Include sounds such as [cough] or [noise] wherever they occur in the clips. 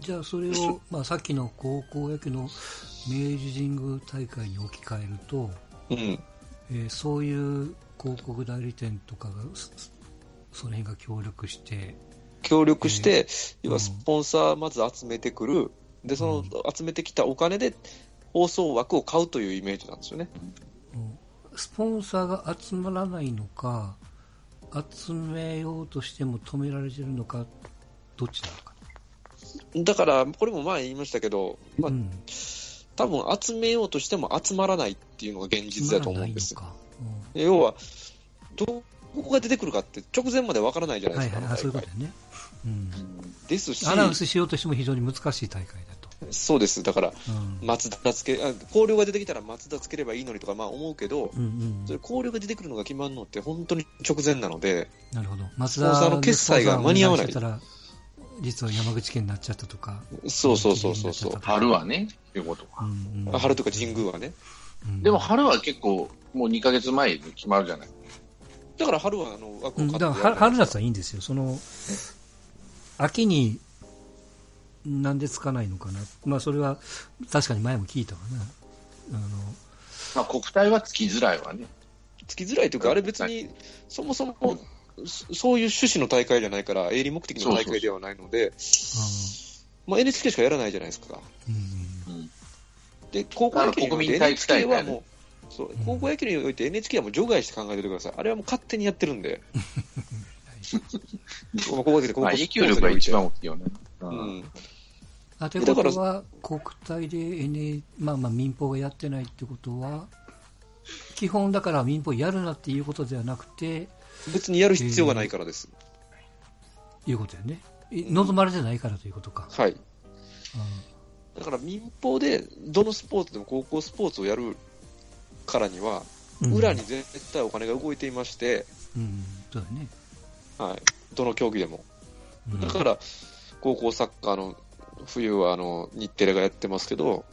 じゃあそれを、まあ、さっきの高校野球の明治神宮大会に置き換えると、うん。えーそういう広告代理店とかがそその辺が協力して協力して、要うんはスポンサーまず集めてくる。で、その集めてきたお金で放送枠を買うというイメージなんですよね。うんスポンサーが集まらないのか集めようとしても止められてるのかどっちなのかだから、これも前言いましたけど、まあう、ん。多分集めようとしても集まらないっていうのが現実だと思うんです集。まらない要は、どこが出てくるかって直前までわからないじゃないですか、はいはいあそういうことね、うん、ですしア、ナウンスしようとしても非常に難しい大会だと、そうです。だから、うん。松田つけ、あ広陵が出てきたら松田つければいいのにとか、まあ思うけど、うんうん。それ広陵が出てくるのが決まるのって本当に直前なので、なるほど。松スポンサーの決済が間に合わない実は山口県になっちゃったとか、そうそうそうそうそう。春はね、っていうことか。うんうんあ春とか神宮はね。うんでも春は結構、もう2ヶ月前に決まるじゃない。だから春はあの枠うんを買ってだから春春夏はいいんですよ、その秋になんでつかないのかな、まあ、それは確かに前も聞いたわな、あのまあ国体はつきづらいわね。つきづらいというか、あれ別に、そもそも、そそういう趣旨の大会じゃないから、営利目的の大会ではないので、まあ、NHK しかやらないじゃないですか。で、高校野球において NHK はもう、そう高校野球において NHK はもう除外して考えておいてください。あれはもう勝手にやってるんで。高校野球で高校まあ、影響力が一番大きいよね。う。うんん。あということは、国体で、NA まあ、まあ民放がやってないってことは、基本だから民放やるなっていうことではなくて、別にやる必要がないからです。いうことよね、い望まれてないからということか。はい。うだから民放でどのスポーツでも高校スポーツをやるからには、ん裏に絶対お金が動いていまして、うん、そうだね。はい、どの競技でも。うんだから、高校サッカーの冬はあの日テレがやってますけど、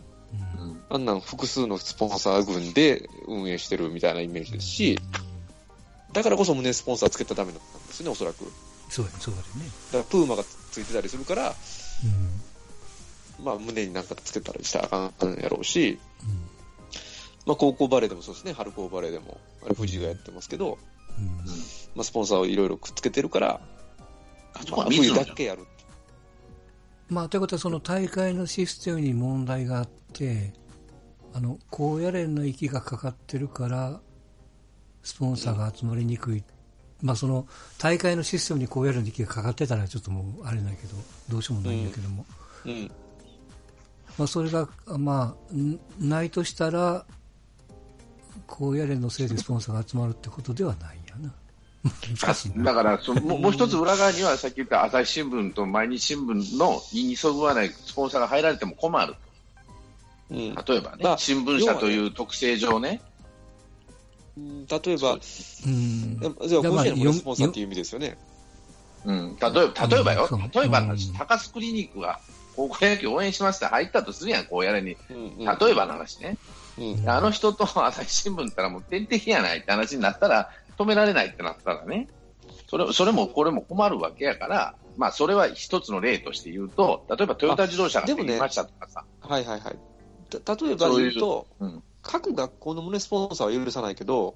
うんうんあんなん複数のスポンサー群で運営してるみたいなイメージですし、だからこそ胸スポンサーつけたらダメなんですね、おそらく。だそうだね、そうだよね。からプーマがついてたりするから、うんまあ胸になんかつけたりしたらあかんやろうし、うんまあ高校バレーでもそうですね、春高バレーでも、あれ藤井がやってますけど、うんまあスポンサーをいろいろくっつけてるから、あまあ冬。だけやる。まあ、ということは、その大会のシステムに問題があって、あの高野連の息がかかってるから、スポンサーが集まりにくい、まあ、その大会のシステムに高野連の息がかかってたら、ちょっともうあれだけど、どうしようもないんだけども、うん。まあ、それが、まあ、んないとしたら、高野連のせいでスポンサーが集まるってことではないんやな。だからそもう、もう一つ裏側には、さっき言った朝日新聞と毎日新聞の意にそぐわないスポンサーが入られても困る。うん。例えばね、まあ新聞社という特性上ね。例えば、うん。じゃあ、のスポンサーっていう意味ですよね。うん、例えば、例えばよ、うん例えば、うん高須クリニックが高校野球応援しました、入ったとするやん、こうやれに。うん例えばの話ね。うん。あの人と朝日新聞ったらもう天敵やないって話になったら、止められないってなったらね、それそれもこれも困るわけやから、まあそれは一つの例として言うと、例えばトヨタ自動車がでましたとかさ、はいはいはい。た例えば言うと、うん各学校の胸スポンサーは許さないけど、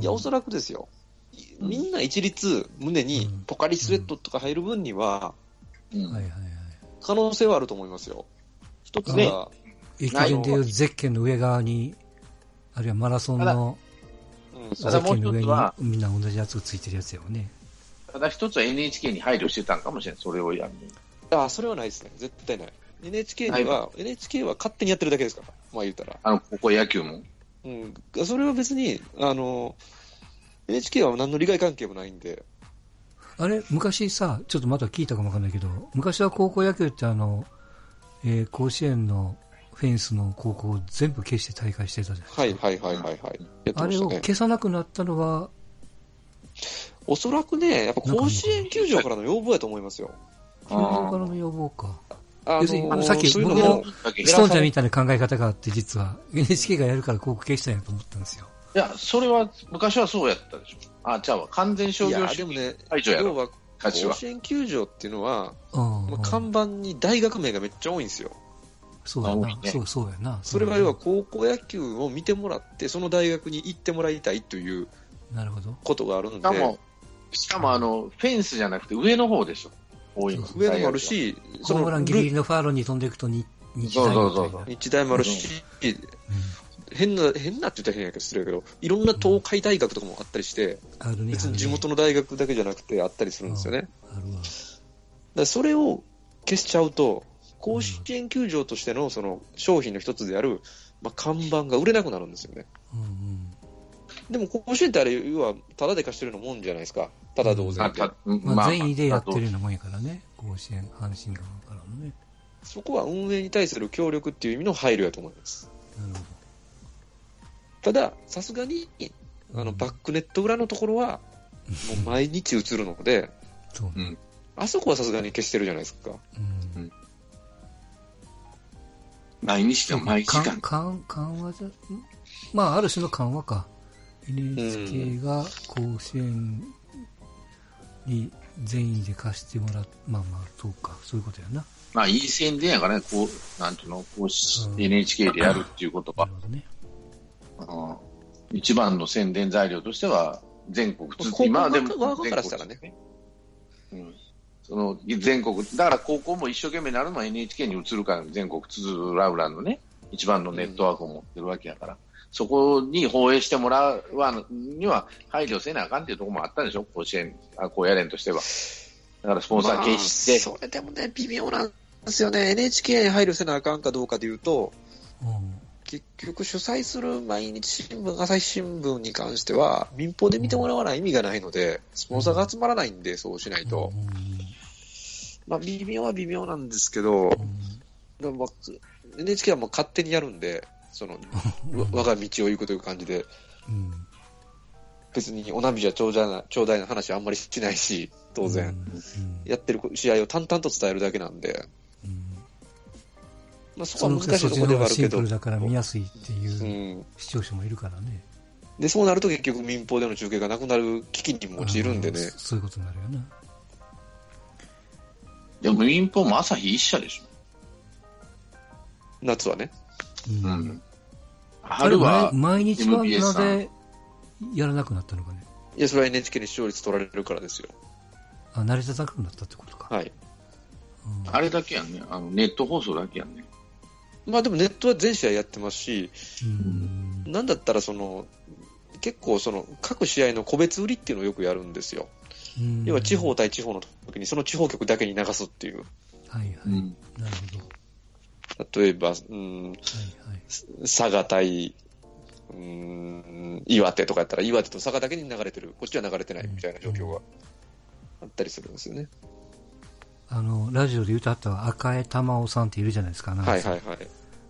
いや、おそらくですよ。うんみんな一律胸にうんポカリスエットとか入る分にはうんはいはいはい。可能性はあると思いますよ。一つねは、駅伝でいうゼッケンの上側に、あるいはマラソンのうんゼただッケンの上にもう一つはみんな同じやつがついてるやつよね。ただ一つは NHK に配慮してたんかもしれない、それをやるに。あ、それはないですね。絶対ない。NHK には、NHK は勝手にやってるだけですから。まあ言ったら。あの、ここ野球も？うん。それは別に、あの、NHK は何の利害関係もないんで、あれ、昔さ、ちょっとまだ聞いたかもわかんないけど、昔は高校野球ってあの、えー甲子園のフェンスの高校を全部消して大会してたじゃないはいはいはいはいはい。やってあれを。消さなくなったのは、おそらくね、やっぱ甲子園球場からの要望やと思いますよ。球場からの要望か。あ要するにのさっき僕のも、ストーンちゃんみたいな考え方があって、実は [laughs] NHK がやるから広告消したんやと思ったんですよ。いや、それは、昔はそうやったでしょ。あ、じゃあ、完全商業主義でもね、排除やろ。要は。甲子園球場っていうのは、うんまあ、看板に大学名がめっちゃ多いんですよ。そうやな。ねそう、そうやな。それは要は高校野球を見てもらって、その大学に行ってもらいたいというなるほど。ことがあるんで、しかも、しかもあの、フェンスじゃなくて上の方でしょ。多いの。上にもあるし、ホームランギリギリのファールに飛んでいくとに日大みたいなそうそうそう日大もあるし、変な、変なって言ったら変やけど、失礼やけど、いろんな東海大学とかもあったりして、あるね。別に地元のの大学だけじゃなくてあったりするんですよね。だかあるわ。らそれを消しちゃうと、甲子園球場としてのその商品の一つである、まあ、看板が売れなくなるんですよね。うんうん。でも甲子園ってあれ、要は、ただで貸してるようなもんじゃないですか。ただ同然で。あたまあ、善意でやってるまようなもんやからね。甲子園、阪神側からのね。そこは運営に対する協力っていう意味の配慮やと思います。なるほただ、さすがに、あの、バックネット裏のところは、もう毎日映るので、ど。そうね。うんあそこはさすがに消してるじゃないですか。うん。毎日でも毎時間。緩緩和じゃ、ん？まあ、ある種の緩和か。NHK が甲子園に善意で貸してもらう。まあまあ、そうか。そういうことやな。まあ、いい宣伝やからね、こう、なんていうの、こうしうん NHK でやるっていうことはなる、ほどね。うん一番の宣伝材料としては、全国津高校今はでも側からしたらね全国うんその全国、だから高校も一生懸命なるのは NHK に移るから、全国津々浦々のね、一番のネットワークを持ってるわけやから、そこに放映してもらうわには配慮せなあかんっていうところもあったでしょ、甲子園、あ高野連としては。だからスポンサー消して、まあそれでもね、微妙なんですよね。NHK に配慮せなあかんかどうかで言うと、うん。結局主催する毎日新聞、朝日新聞に関しては、民放で見てもらわない意味がないので、スポンサーが集まらないんで、そうしないと。まあ、微妙は微妙なんですけど、でもまあ NHK はもう勝手にやるんで、その、わ我が道を行くという感じで、うん。うん。別にお涙ちょうだいな、ちょうだいな話はあんまりしないし、当然。うん。やってる試合を淡々と伝えるだけなんで、うん。まあ、そこは難しいところではあるけどシンプル、だから見やすいっていううん、視聴者もいるからね。でそうなると結局民放での中継がなくなる危機にも陥るんでねそういうことになるよな。でも民放も朝日一社でし夏はね。うん。あれ春は毎毎日は MBS なさんぜやらなくなったのかね。いや、それは NHK に視聴率取られるからですよ。あ、成り立たなくなったってことか。はい。うんあれだけやんね。あの、ネット放送だけやんね。まあでもネットは全試合やってますし、うん。なんだったらその、結構その、各試合の個別売りっていうのをよくやるんですよ。うん要は地方対地方の時にその地方局だけに流すっていう。はいはい。うん。なるほど。例えば、うん、はいはい。佐賀対、うん、岩手とかやったら岩手と佐賀だけに流れてる。こっちは流れてないみたいな状況があったりするんですよね。あの、ラジオで歌った赤江玉緒さんっているじゃないですか、はいはいはい。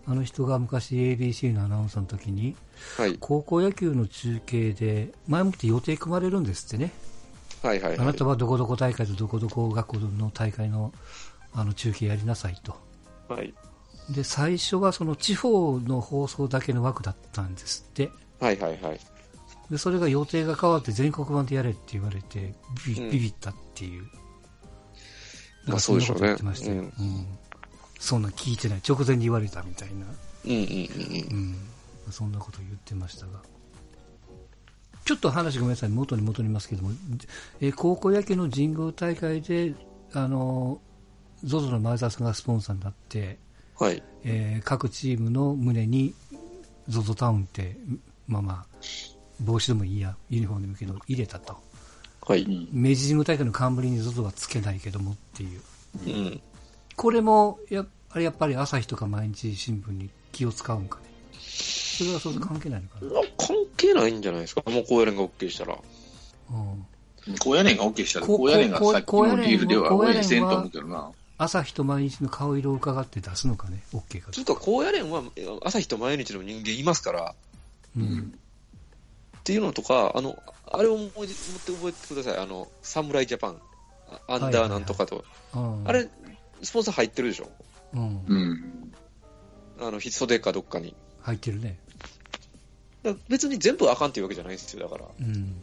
あの人が昔 ABC のアナウンサーの時に、はい。高校野球の中継で、前もって予定組まれるんですってね。はいはいは。あないたはどこどこ大会とどこどこ学校の大会のあの中継やりなさいと。はい。で、最初はその地方の放送だけの枠だったんですって。はいはいはい。で、それが予定が変わって全国版でやれって言われて、ビビうんビビったっていう。まあそうでしょうねなんかそんなこと言ってましたよ。うん。そんなん聞いてない。直前に言われたみたいな。うんうんうんうん。そんなこと言ってましたが。ちょっと話ごめんなさい。元に戻りますけども、えー高校野球の神宮大会で、あの、ZOZO の前澤さんがスポンサーになって、うん。はい。えー各チームの胸に ZOZO タウンって、まあまあ、帽子でもいいや、ユニフォームでもいいけど、入れたと。はい。うん。明治神宮大会の冠に ZOZO はつけないけどもっていう。うん。これも、やあれやっぱり朝日とか毎日新聞に気を使うんかね。それはそれと関係ないのかな。関係ないんじゃないですか。もう高野連が OK したら。うん高野連が OK したら、こ高野連がさっきのこ高野連ディールでは応援せんと思うけどな。朝日と毎日の顔色を伺って出すのかね、OK かつうか、高野連は朝日と毎日の人間いますから、うん。っていうのとか、あの、あれを思い持って覚えてください。あの、侍ジャパン、あアンダーなんとかと。うんあれ、スポンサー入ってるでしょ？うん。うん。あの、袖かどっかに。入ってるね。別に全部あかんっていうわけじゃないんですよ、だから。うん。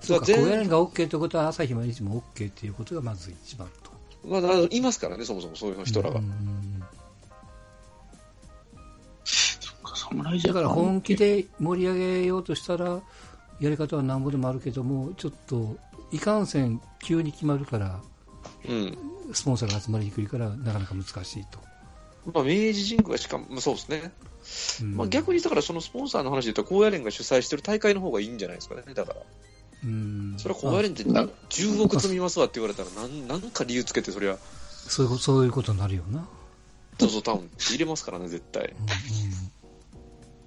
そうか、高野連が OK ということは、朝日毎日も OK ということがまず一番と。まあ、いますからね、そもそもそういう人らが。だから本気で盛り上げようとしたら、やり方はなんぼでもあるけども、ちょっと、いかんせん急に決まるから、うん、スポンサーが集まりにくいから、なかなか難しいと。まあ、明治神宮はしかも、そうですね。うん、まあ、逆にだからそのスポンサーの話で言ったら高野連が主催してる大会の方がいいんじゃないですかね、だから。うん、それは高野連って10億積みますわって言われたらなんなんか理由つけてそりゃ。そういうそういうことになるよな。ZOZO タウンって入れますからね絶対、うんうん、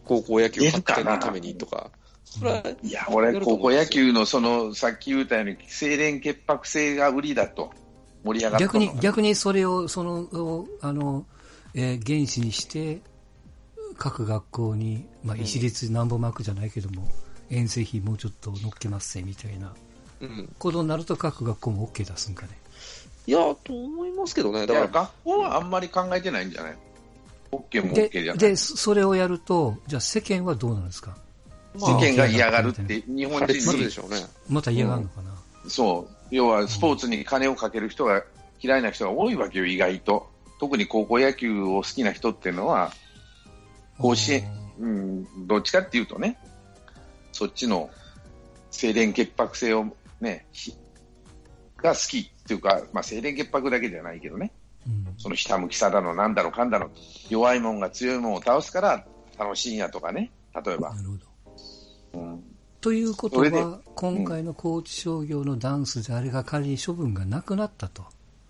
高校野球発展のためにとか。いや俺高校野球のそのさっき言ったように清廉潔白性が売りだと盛り上がった逆に逆にそれをそのあの、えー、原資にして各学校に、まあ、一律なんぼ巻くじゃないけども、遠征費もうちょっと乗っけますせみたいなことになると各学校も OK 出すんかね。いや、と思いますけどね。だから学校はあんまり考えてないんじゃない ?OK も OK じゃないでそれをやると、じゃあ世間はどうなんですか？世間が嫌がるって、日本人するでしょうね。また嫌がるのかな、うん、そう。要はスポーツに金をかける人が嫌いな人が多いわけよ、意外と。特に高校野球を好きな人っていうのは、甲子園、うん、どっちかっていうとね、そっちの清廉潔白性をね、が好きっていうか、まあ、清廉潔白だけじゃないけどね、うん、そのひたむきさだの、なんだろう、かんだろう、弱いもんが強いもんを倒すから楽しいんやとかね、例えば。なるほど。うん、ということは、今回の高知商業のダンスであれが仮に処分がなくなったと。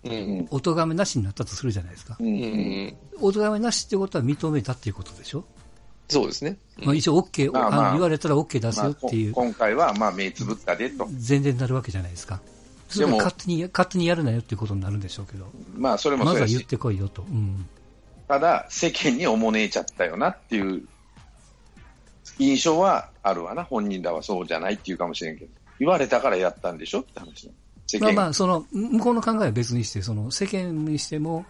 うん、お咎めなしになったとするじゃないですか。うん、お咎めなしってことは認めたっていうことでしょ？そうですね。まあ、一応 OK、まあまあ、言われたら OK 出すよっていう、まあ、今回はまあ目つぶったでと。全然なるわけじゃないですか。でも勝手に勝手にやるなよっていうことになるんでしょうけど、まあそれもまずは言ってこいよと。うん、ただ、世間におもねえちゃったよなっていう印象はあるわな、本人らはそうじゃないっていうかもしれんけど、言われたからやったんでしょって話まあまあ、その向こうの考えは別にして、その世間にしても、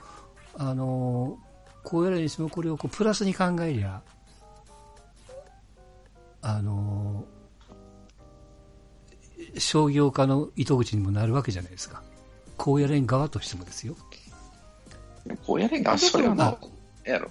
あのこうやるにしてもこれをこうプラスに考えりゃ、あの商業化の糸口にもなるわけじゃないですか。高野連側としてもですよ。高野連側それはな、やろ。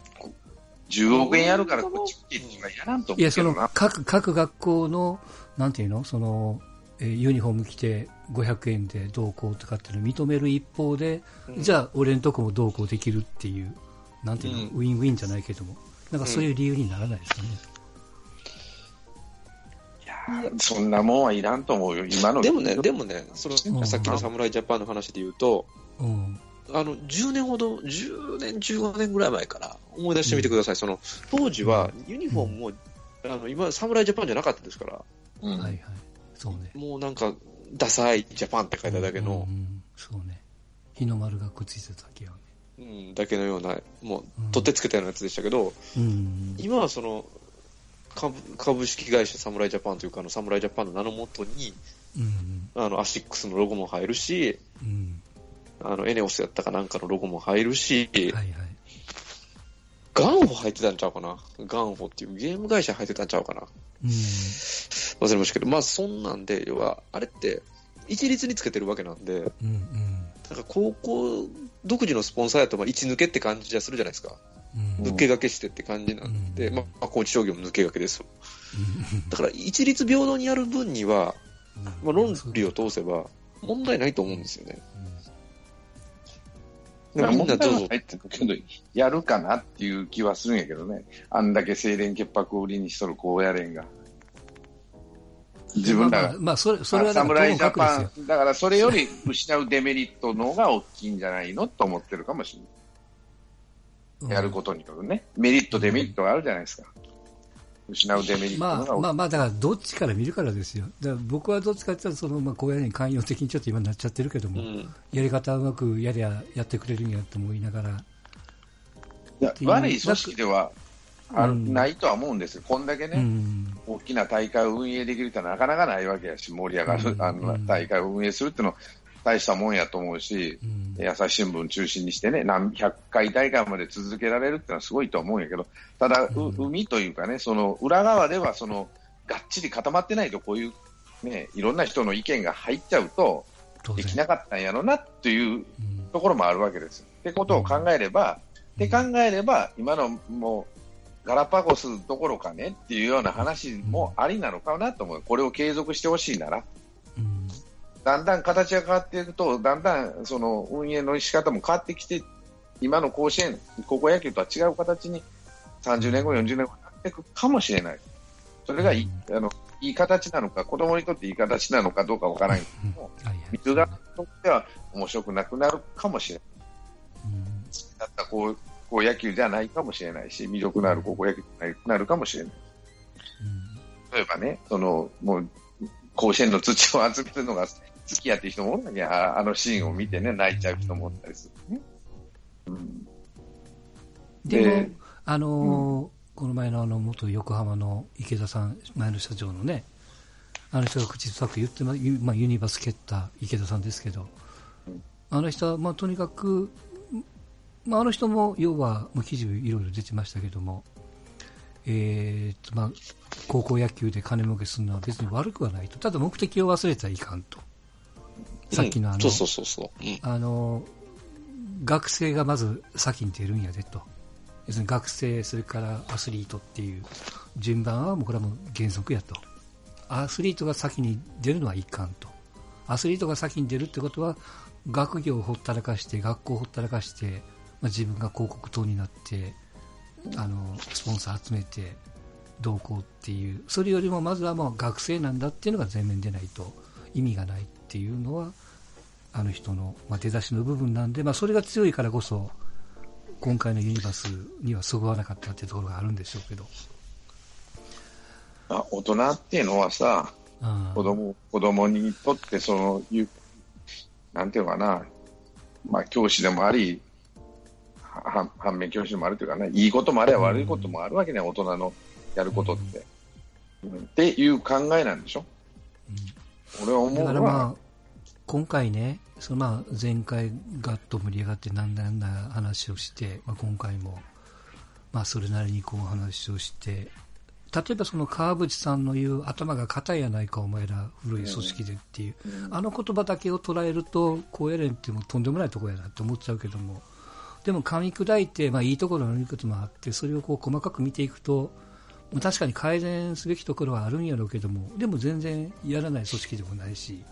10億円やるからこっち来てやらんといや、その各、各学校の、なんていうの？その、えユニフォーム着て500円で同行とかっていうのを認める一方で、うん、じゃあ俺のとこも同行できるっていう、なんていうの、うん、ウィンウィンじゃないけども、なんかそういう理由にならないですかね。そんなもんはいらんと思うよ、今の。でもね、でもね、その、さっきの侍ジャパンの話で言うと、うん、あの、10年ほど、10年、15年ぐらい前から思い出してみてください。うん、その、当時はユニフォームも、うん、あの、今、侍ジャパンじゃなかったですから。うん。はいはい。そうね。もうなんか、ダサいジャパンって書いただけの。そうね。日の丸がくっついてただけはね。うん、だけのような、もう、取ってつけたようなやつでしたけど、うん、今はその、株株式会社侍ジャパンというか、あの侍ジャパンの名のもとに、うんあのアシックスのロゴも入るし、うん、あのエネオスやったかなんかのロゴも入るし、はいはい、ガンホ入ってたんちゃうかな？ガンホっていうゲーム会社入ってたんちゃうかな？うん、忘れましたけど、まあそんなんで、要は、あれって一律につけてるわけなんで、うんうん、なんか高校独自のスポンサーやと、まあ、一抜けって感じじゃするじゃないですか。抜け駆けしてって感じなんで、うん、まあ、高知商業も抜け駆けですだから、一律平等にやる分には、まあ、論理を通せば、問題ないと思うんですよね。みんなどうぞ。やるかなっていう気はするんやけどね。あんだけ清廉潔白を売りにしとる高野連が。自分らが。まあ、まあ、それ、それは侍ジャパン、だからそれより失うデメリットの方が大きいんじゃないのと思ってるかもしれない。やることによるね、メリット、デメリットがあるじゃないですか。失うデメリットまあ、まあ、まあ、だからどっちから見るからですよ。だから僕はどっちかっていうと、その、まあ、こういうに寛容的にちょっと今なっちゃってるけども、うん、やり方うまくやりゃ、やってくれるんやと思いながら。いや、悪い組織ではあ、うん、ないとは思うんですよ。こんだけね、うん、大きな大会を運営できるってなかなかないわけやし、盛り上がる、あの大会を運営するっていうのは、大したもんやと思うし、うん、朝日新聞中心にしてね、何百回大会まで続けられるってのはすごいと思うんやけど、ただ、うん、海というかね、その裏側ではそのがっちり固まってないと、こういうね、いろんな人の意見が入っちゃうと、できなかったんやろなっていうところもあるわけです。ってことを考えれば、って考えれば、今のもうガラパゴスどころかねっていうような話もありなのかなと思う、これを継続してほしいなら、だんだん形が変わっていくと、だんだんその運営の仕方も変わってきて、今の甲子園、高校野球とは違う形に30年後、40年後になっていくかもしれない。それがいい,、あのいい形なのか、子供にとっていい形なのかどうかわからないけども、水がとっては面白くなくなるかもしれない。だった高校野球じゃないかもしれないし、魅力のある高校野球じゃなくなるかもしれない。例えばね、そのもう甲子園の土を集めるのが好きやって人もおるのにあのシーンを見てね、泣いちゃう人もおったりする、ね。うん、でも、あのーうん、この前のあの元横浜の池田さん、前の社長のね、あの人が口ずさく言ってま、まあ、ユニバース蹴った池田さんですけど、あの人は、まあ、とにかく、まあ、あの人も要は、まあ、記事いろいろ出てましたけども、えーとまあ、高校野球で金儲けするのは別に悪くはないと、ただ目的を忘れたらいかんと。さっきのあの、そうそうそうあの、学生がまず先に出るんやでと。要するに学生、それからアスリートっていう順番はもうこれはもう原則やと。アスリートが先に出るのはいかんと。アスリートが先に出るってことは、学業をほったらかして、学校をほったらかして、まあ、自分が広告塔になって、あの、スポンサー集めて、どうこうっていう、それよりもまずはもう学生なんだっていうのが前面でないと意味がないっていうのは、あの人の、まあ、出だしの部分なんで、まあ、それが強いからこそ、今回のユニバースにはそぐわなかったっていうところがあるんでしょうけど。あ大人っていうのはさ、子供子供にとってその、なんていうのかな、まあ、教師でもあり、反面教師でもあるというかね、いいこともあれば悪いこともあるわけね、うん、大人のやることって、うん。っていう考えなんでしょ、うん、俺は思うのは、まあ、今回ね、そのまあ前回ガッと盛り上がってなんだなんだ話をして、まあ、今回も、まあ、それなりにこう話をして、例えばその川淵さんの言う頭が硬いやないかお前ら古い組織でっていう、うん、あの言葉だけを捉えると高野連ってもとんでもないところやなって思っちゃうけどもでも噛み砕いて、まあ、いいところのいいこともあってそれをこう細かく見ていくと確かに改善すべきところはあるんやろうけどもでも全然やらない組織でもないし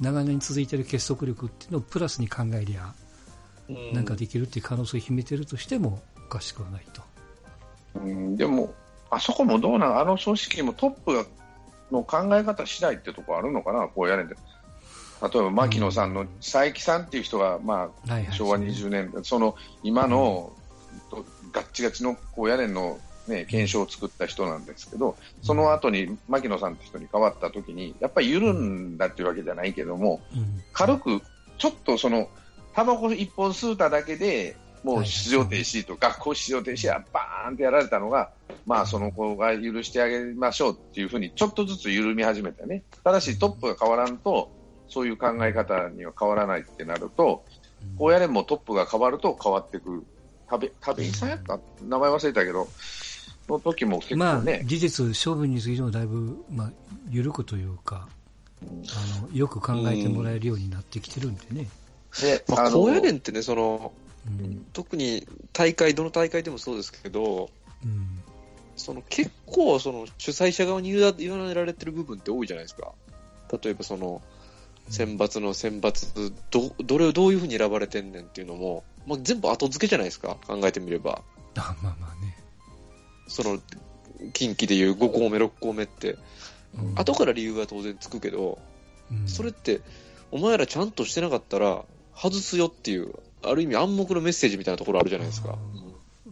長年続いている結束力っていうのをプラスに考えりゃ、なんかできるっていう可能性を秘めてるとしてもおかしくはないと。うん、でも、あそこもどうなんあの組織もトップの考え方次第ってとこあるのかな、こうやれて。例えば牧野さんの佐伯さんっていう人が、まあ、昭和20年、その今の、ガッチガチの高野連のね、検証を作った人なんですけど、その後に牧野さんって人に変わった時に、やっぱり緩んだっていうわけじゃないけども、軽く、ちょっとその、タバコ一本吸うただけで、もう出場停止と、学校出場停止やバーンってやられたのが、まあその子が許してあげましょうっていうふうに、ちょっとずつ緩み始めたね。ただしトップが変わらんと、そういう考え方には変わらないってなると、高野連もトップが変わると変わってくる。食べ、食べさんやった？名前忘れたけど、の時も結構ね、まあ、事実、処分についてもだいぶ、まあ、緩くというか、あのよく考えてもらえるようになってきてるんでね。で、まあ、高野連ってね、その、うん、特に大会、どの大会でもそうですけど、うん、その結構その主催者側に委ねられてる部分って多いじゃないですか。例えばその、選抜の選抜ど、どれをどういうふうに選ばれてんねんっていうのも、まあ、全部後付けじゃないですか、考えてみれば。あまあまあね。その近畿でいう5校目、6校目って、うん、後から理由は当然つくけど、うん、それって、お前らちゃんとしてなかったら外すよっていう、ある意味暗黙のメッセージみたいなところあるじゃないですか。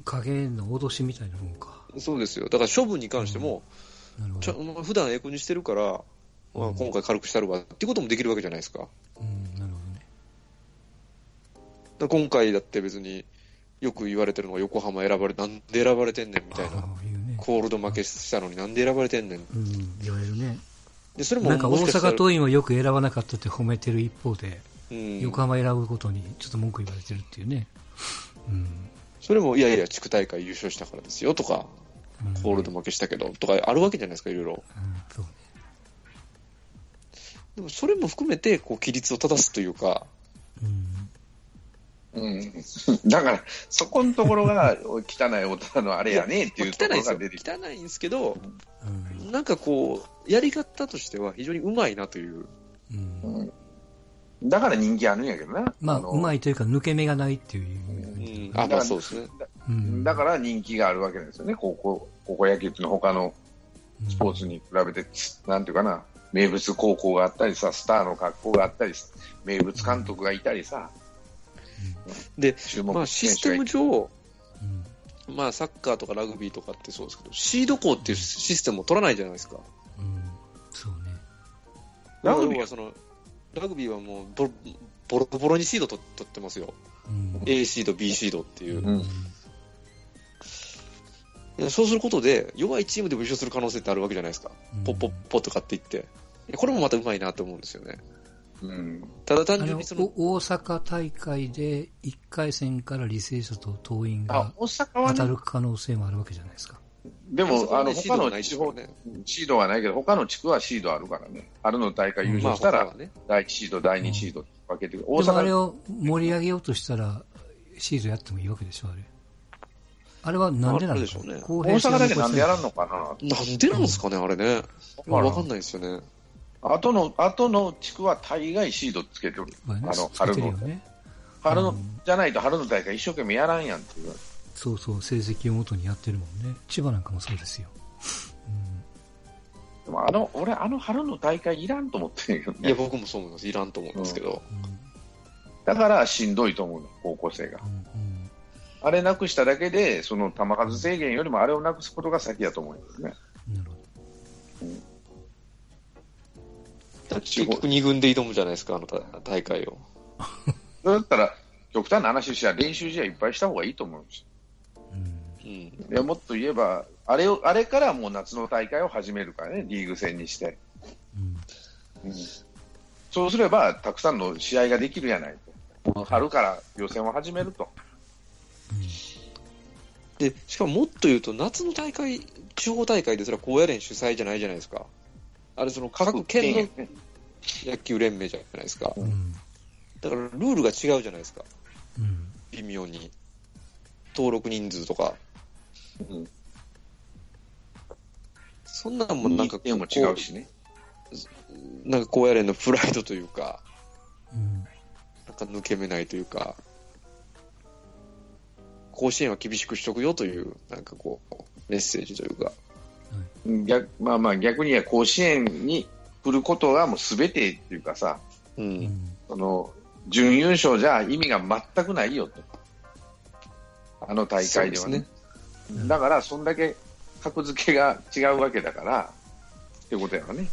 影の脅しみたいなもんか。そうですよ。だから処分に関しても、うん、ちゃ普段エコにしてるから、まあ、今回軽くしたるわっていうこともできるわけじゃないですか。うん、なるほどね。今回だって別に、よく言われてるのが横浜選ばれ、なんで選ばれてんねんみたいな。ね、コールド負けしたのになんで選ばれてんねん。うん、言われるね。で、それもなんか大阪桐蔭はよく選ばなかったって褒めてる一方で、うん、横浜選ぶことにちょっと文句言われてるっていうね。うん。それも、いやいや、地区大会優勝したからですよとか、うん、コールド負けしたけど、とかあるわけじゃないですか、いろいろ。うん。でもそれも含めて、こう、規律を正すというか、うん。うん。だから、そこのところが、汚い大人のあれやねっていうところ汚いんですよが出てきた。汚いんですけど、うん。なんかこう、やり方としては非常にうまいなという。うん。うんだから人気あるんやけどな。まあ、のうまいというか、抜け目がないっていううん。あ、まあそうですね。うんだから人気があるわけなんですよね、高校高校野球っていうのは他のスポーツに比べて、なんていうかな、名物高校があったりさ、スターの学校があったり、名物監督がいたりさ、で、まあシステム上、うん。まあサッカーとかラグビーとかってそうですけど、シード校っていうシステムを取らないじゃないですか。うん。そうね。ラグビー要はその、ラグビーはもうボロボロボロにシード取取ってますよ。うん。A シード、B シードっていう。うんそうすることで、弱いチームでも優勝する可能性ってあるわけじゃないですか。ポッポッポッと買っていって。これもまたうまいなと思うんですよね。うんただ単純にその、お大阪大会で1回戦から履正社と桐蔭あが大阪はね、当たる可能性もあるわけじゃないですか。でも、あの他の地方、ね。シードはないけど、他の地区はシードあるからね、春の大会優まあ勝したら。第1シード、第2シードって分けてる、大でもあれ阪を盛り上げようとしたら、シードやってもいいわけでしょ、あれ。あれはなんでなんでしょう？ね公大阪だけなんでやらんのかな、なんでなんですかね、あれね。わかんないですよね。後の後の地区は大概シードつけてる、まあねあの春のね。春の、うんじゃないと春の大会一生懸命やらんやんっていう。そうそう、成績をもとにやってるもんね。千葉なんかもそうですよ。でもあの、俺、あの春の大会いらんと思ってるよいや、ね。僕もそう思います。いらんと思うんですけど。うんだからしんどいと思うの、高校生が。うんうんあれなくしただけで、その球数制限よりもあれをなくすことが先だと思うんですね。うんなるほ結局2軍で挑むじゃないですか、あの大大会を。[laughs] だったら、極端な話しは練習試合いっぱいした方がいいと思うんですど。うんもっと言えば、あれを、あれからもう夏の大会を始めるからね、リーグ戦にして。うんそうすれば、たくさんの試合ができるやないと。春から予選を始めると。で、しかももっと言うと、夏の大会、地方大会ですら高野連主催じゃないじゃないですか。あれ、その各県のね野球連盟じゃないですか。うんうんだからルールが違うじゃないですか。うん微妙に。登録人数とか。うんそんなんもなんか日程も違うしね。なんか高野連のプライドというか、うんなんか抜け目ないというか、甲子園は厳しくしとくよという、なんかこう、メッセージというか。逆まあまあ逆には甲子園に来ることがもう全てっていうかさ、う。うんんその準優勝じゃ意味が全くないよと。あの大会ではね。ねだから、そんだけ格付けが違うわけだから、ってことやろね。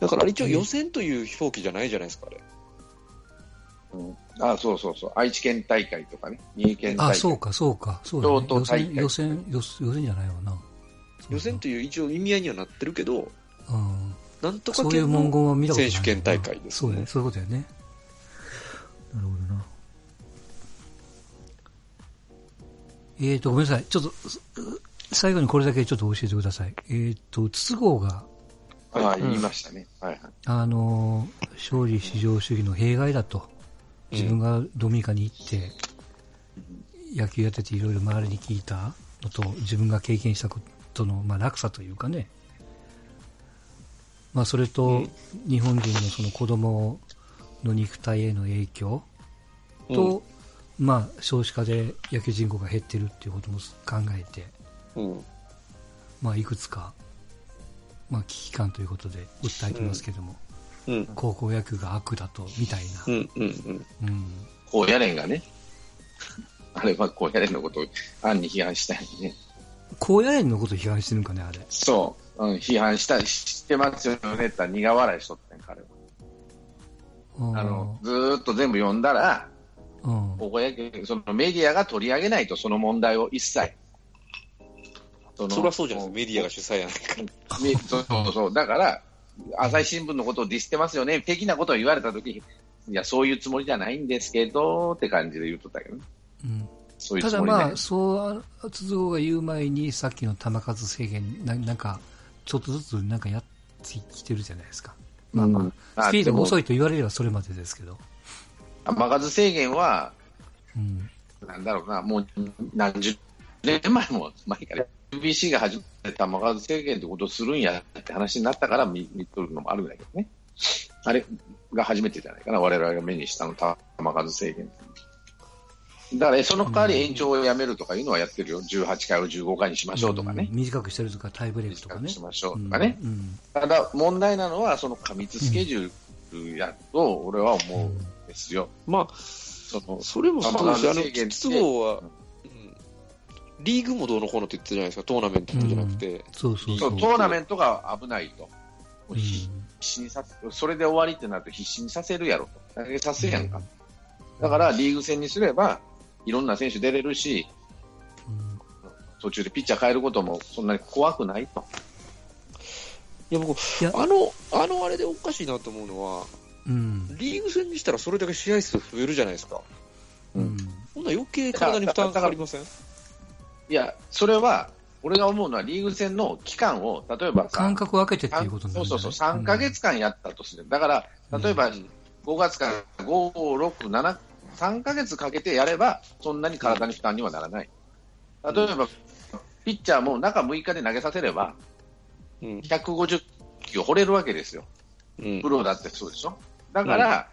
だから一応予選という表記じゃないじゃないですか、あれ。うん、あそうそうそう。愛知県大会とかね。三重県大会。あ、そうか、そうか、そうだね。京都大会予選、予選、予予選じゃないわな。予選という一応意味合いにはなってるけど、うんなんとかそういう県文言は見たことないな。選手権大会ですそうだね、そういうことやね。なるほどな。えーと、ごめんなさい。ちょっと、す最後にこれだけちょっと教えてください。えーと、筒香が、ああ、言いましたね。はいはい。あのー、勝利至上主義の弊害だと。自分がドミニカに行って、野球やってていろいろ周りに聞いたのと、自分が経験したことの、まあ、落差というかね。まあ、それと、日本人のその子供の肉体への影響と、まあ、少子化で野球人口が減ってるっていうことも考えて、うん。まあ、いくつか、まあ、危機感ということで訴えてますけども、うん。高校野球が悪だと、みたいな。うん。うん。うん。うん。高野連がね。あれは高野連のことを暗に批判したいね。高野連のこと批判してるんかね、あれ。そう。うん、批判した、知ってますよねって言ったら苦笑いしとったん彼は。あの、ずーっと全部読んだら、うん、高校野球、そのメディアが取り上げないと、その問題を一切。そそりゃそうじゃないメディアが主催やないか。めそうそうそう。だから、朝日新聞のことをディスってますよね、的なことを言われたとき、いや、そういうつもりじゃないんですけど、って感じで言うとったけどね。うん。そういうただまあ、そう、筒香が言う前に、さっきの球数制限な、なんか、ちょっとずつなんかやっきてるじゃないですか。まあまあ、スピードも遅いと言われればそれまでですけど。球数制限は、うん。なんだろうな、もう何十年前も前から UBC が始めて球数制限ってことをするんやって話になったから見見とるのもあるんだけどね。あれが初めてじゃないかな、我々が目にしたの球数制限。だからその代わり延長をやめるとかいうのはやってるよ、18回を15回にしましょうとかね、うん、短くしてるとか、タイブレークとかね。しましょうとかね、うん。うん、ただ問題なのは、その過密スケジュールやと、俺は思うんですよ。まあ、そのそれもそうですあの筒香は、リーグもどうのこうのって言ってたじゃないですか、トーナメントじゃなくて、そうそうそうトーナメントが危ないと。必死にさそれで終わりってなると必死にさせるやろと。投げさせやんか。だからリーグ戦にすれば、いろんな選手出れるし、途中でピッチャー変えることもそんなに怖くないと。いや、僕、あの、あのあれでおかしいなと思うのは、うん、リーグ戦にしたらそれだけ試合数増えるじゃないですか。うん。ほんな余計体に負担かかりません？いや、それは、俺が思うのはリーグ戦の期間を、例えば間隔を空けてっていうことそうそうそう、3か月間やったとする。だから、例えば、5月から5、6、7、3か月かけてやれば、そんなに体に負担にはならない。例えば、ピッチャーも中6日で投げさせれば、150球掘れるわけですよ。プロだってそうでしょ？だから、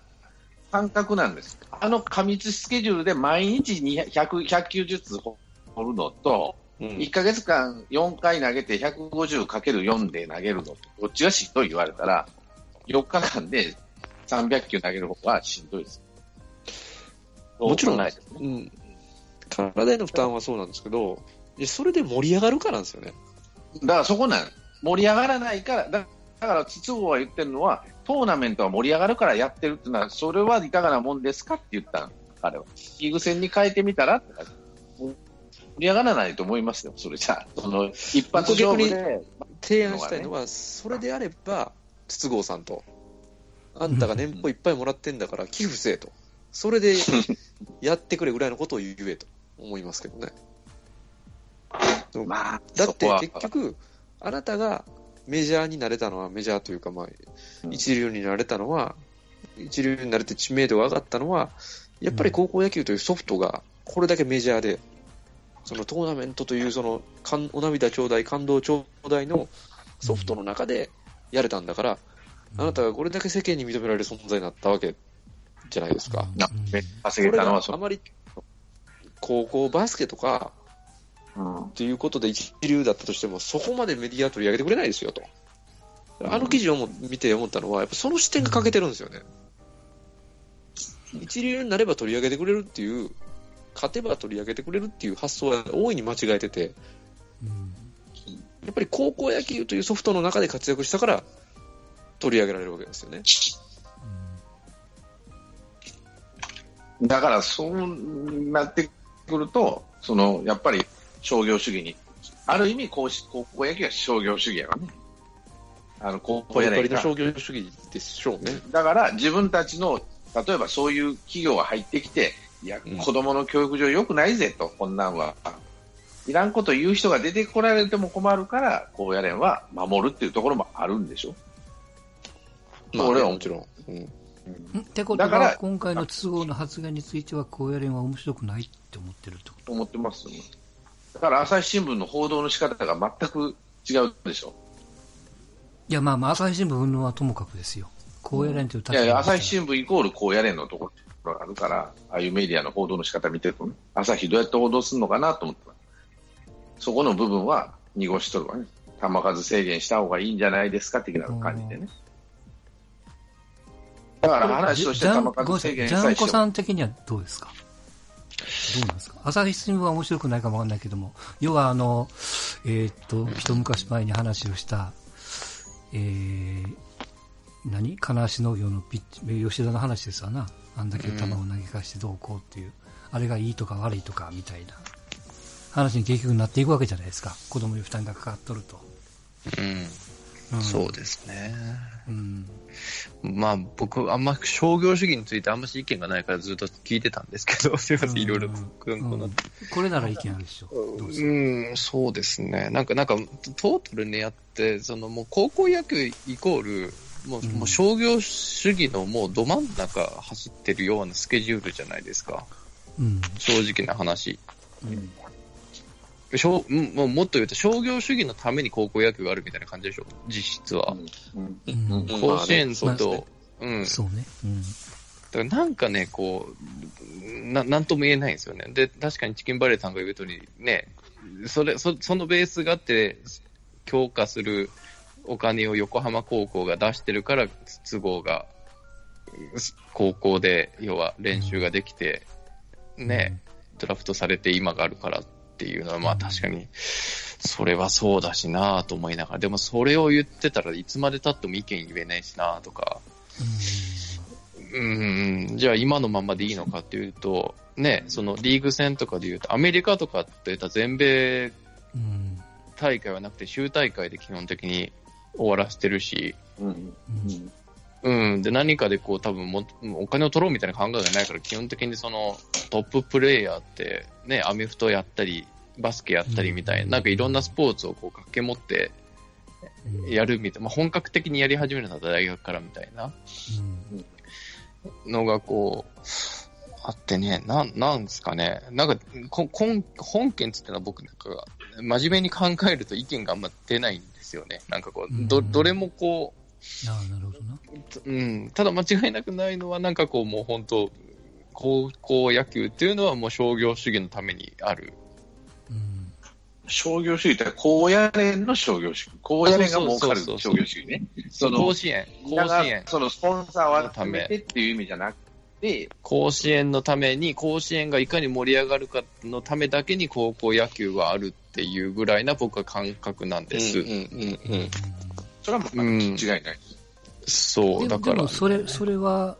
感覚なんです。あの過密スケジュールで毎日100 100球ずつ掘るのと、1か月間4回投げて 150×4 で投げるのどっちがしんどい言われたら、4日間で300球投げる方がしんどいです。もちろん、ないですね、うん、体への負担はそうなんですけど、それで盛り上がるかなんですよね。だからそこなん盛り上がらないから、だから筒香は言ってるのは、トーナメントは盛り上がるからやってるっていうのは、それはいかがなもんですかって言った彼は。リーグ戦に変えてみたら盛り上がらないと思いますよ、それじゃその一発勝負で、提案したいのは、それであれば、筒香さんと、あんたが年俸いっぱいもらってんだから寄付せえと。それで [laughs] やってくれぐらいのことを言えと思いますけどね。まあ、だって結局、あなたがメジャーになれたのは、メジャーというか、まあ、一流になれたのは、一流になれて知名度が上がったのは、やっぱり高校野球というソフトがこれだけメジャーで、そのトーナメントというそのお涙ちょうだい、感動ちょうだいのソフトの中でやれたんだから、あなたがこれだけ世間に認められる存在になったわけじゃないですか。稼げたのはあまり高校バスケとか、うん、っていうことで一流だったとしても、そこまでメディア取り上げてくれないですよと。あの記事を見て思ったのは、やっぱその視点が欠けてるんですよね。一流になれば取り上げてくれるっていう、勝てば取り上げてくれるっていう発想は大いに間違えてて、やっぱり高校野球というソフトの中で活躍したから取り上げられるわけですよね。だからそうなってくると、そのやっぱり商業主義に、ある意味高校野球は商業主義やわね。あの高校野球の商業主義でしょうね。だから自分たちの、例えばそういう企業が入ってきて、いや、子供の教育上良くないぜと、こんなんは。いらんこと言う人が出てこられても困るから、高野連は守るっていうところもあるんでしょ。まあ、俺はもちろん。うんってことは、今回の都合の発言については、高野連は面白くないって思ってるってこと思ってます、だから朝日新聞の報道の仕方が全く違うでしょ。いや、まあまあ、朝日新聞のはともかくですよ。高野連という立場、いや朝日新聞イコール高野連のところがあるから、ああいうメディアの報道の仕方見てるとね、朝日どうやって報道するのかなと思ってそこの部分は濁しとるわね。球数制限した方がいいん。じゃないですか的な感じでね。だから話として球数制限ジャンコさん的にはどうですか？どうなんですか？朝日新聞は面白くないかもわかんないけども、要はあの、えー、っと、一昔前に話をした、えー、何？金足農業のピッチ、吉田の話ですわな。あんだけ球を投げ返してどうこうっていう、あれがいいとか悪いとかみたいな話に結局なっていくわけじゃないですか。子供に負担がかかっとると。うん。うんそうですね。うん。まあ僕、あんま商業主義についてあんまし意見がないからずっと聞いてたんですけど、[laughs] すいません、いろいろこなうんこれなら意見あるでしょ。うん、そうですね。なんか、なんか、トータルにやって、そのもう高校野球イコール、もう,、うんもう商業主義のもうど真ん中走ってるようなスケジュールじゃないですか。うん。正直な話。うんしょうもうもっと言うと商業主義のために高校野球があるみたいな感じでしょ？実質は。うんうんうん甲子園と、まあとうん。そうね。うん。だからなんかね、こう、ななんとも言えないんですよね。で、確かにチキンバレーさんが言う通り、ね、それ、そそのベースがあって、強化するお金を横浜高校が出してるから、都合が、高校で、要は練習ができて、ね、ドラフトされて今があるからっていうのは、まあ確かに、それはそうだしなと思いながら、でもそれを言ってたらいつまで経っても意見言えないしなとか、うん、じゃあ今のままでいいのかっていうと、ね、そのリーグ戦とかで言うと、アメリカとかって言ったら全米うん。大会はなくて州大会で基本的に終わらせてるし、うん。うん。うん、で何かでこう多分もお金を取ろうみたいな考えがないから基本的にそのトッププレイヤーってね、アメフトやったり、バスケやったりみたいな、うんなんかいろんなスポーツをこう掛け持ってうんやるみたいな、まあ、本格的にやり始めるのは大学からみたいな。うんのがこう、あってね、なん、なんですかね。なんか、こ本、本件つってのは僕なんか、真面目に考えると意見があんま出ないんですよね。なんかこう、ど、うんどれもこああ、なるほどな。う、うん、ただ間違いなくないのは、なんかこう、もう本当高校野球っていうのはもう商業主義のためにある。うん。商業主義って高野連の商業主義。高野連が儲かる商業主義ね。その甲子園、甲だから子園、そのスポンサーを集めてっていう意味じゃなくて、甲子園のために、甲子園がいかに盛り上がるかのためだけに高校野球はあるっていうぐらいな僕は感覚なんです。うんうんうんそれはもう間違いない。そう、でだからもでも、それ、それは、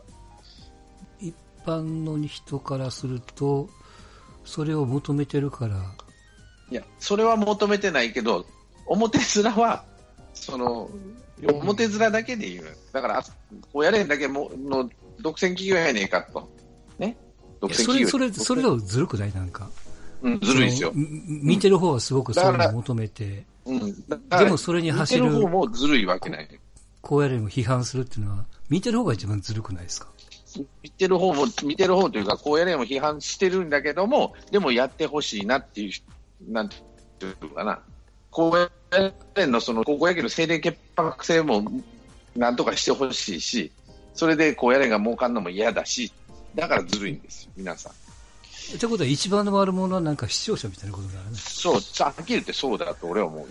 一般の人からすると、それを求めてるから、いや、それは求めてないけど、表面は、その、表面だけで言う。だから、あ高野連だけもの独占企業やねえかと。ね？独占それ、企業。それ、それでもずるくない？なんか。うん、ずるいですよ見てる方はすごくそういうのを求めて、うん。でもそれに走る見てる方もずるいわけない。こうやれも批判するっていうのは、見てる方が一番ずるくないですか？見てる方も、見てる方というか、高野連を批判してるんだけども、でもやってほしいなっていう、なんていうかな。高野連のその高校野球の清廉潔白性もなんとかしてほしいし、それで高野連が儲かるのも嫌だし、だからずるいんですよ、皆さん。ってことは一番の悪者はなんか視聴者みたいなことだよね。そう、さっきり言ってそうだと俺は思うよ。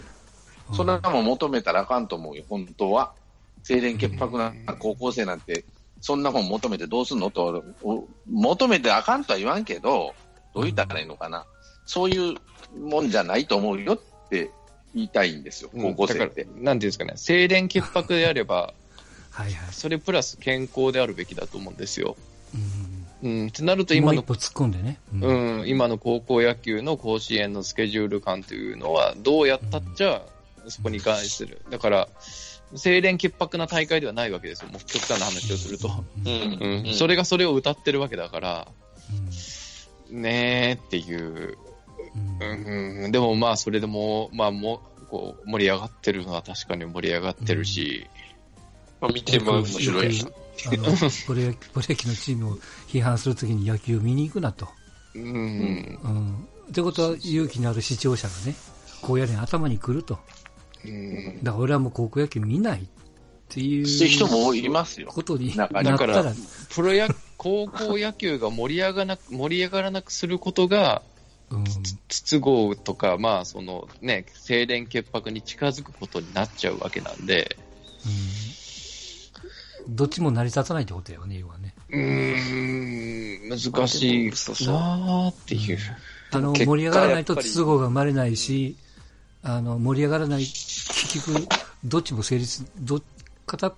そんなも求めたらあかんと思うよ、本当は。清廉潔白な高校生なんて、そんなもん求めてどうすんのと、求めてあかんとは言わんけど、どう言ったらいいのかな。そういうもんじゃないと思うよって言いたいんですよ、高校生ってだ。からなんていうんですかね、清廉潔白であれば、はいはい。それプラス健康であるべきだと思うんですよ。うん。うん、ってなると今の突っ込んでね。ううん、今の高校野球の甲子園のスケジュール感というのは、どうやったっちゃ、そこに関する。だから、清廉潔白な大会ではないわけですよ、もう極端な話をすると。うんうん、それがそれを歌ってるわけだから、うんねーっていう。うん。うん、でもまあ、それでも、まあ、もう、こう、盛り上がってるのは確かに盛り上がってるし、まあ、見ても面白いし。あのプロ野プロ野球のチームを批判するときに野球を見に行くなと。うん、うん。ってことは勇気のある視聴者がね、高野連頭に来ると。うん、だから俺はもう高校野球見ないっていう人もいますよ。ことになったら、プロ野、高校野球が盛り上がらなく、盛り上がらなくすることが、うん、筒香とか、まあ、そのね、清廉潔白に近づくことになっちゃうわけなんで、うん。どっちも成り立たないってことだよね、要はね。うーん、難しいなーっていう。あの、結果盛り上がらないとやっぱり都合が生まれないし、あの、盛り上がらない、結局、どっちも成立、ど、片、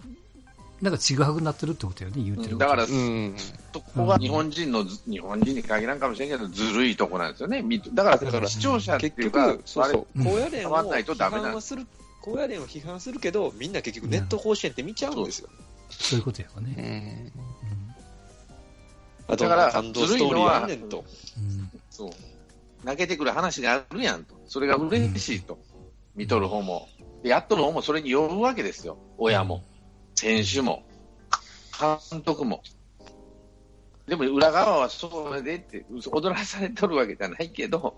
なんかちぐはぐになってるってことだよね、言うてるだから、うん。そこが日本人のず、日本人に限らんかもしれんけど、ずるいとこなんですよね。みだから、だから視聴者っていうか結局、、そうそう、高野連ないとダメなん批判はする高野連を批判するけど、みんな結局ネット甲子園って見ちゃうんですよ。そういうことやわうね。ん。あだから感動ストーリーやんねんと。うん。そう。投げてくる話があるやんと。それが嬉しいと。見とる方も。でやっとる方もそれに呼ぶわけですよ。親も。選手も。監督も。でも裏側はそうでって、踊らされとるわけじゃないけど、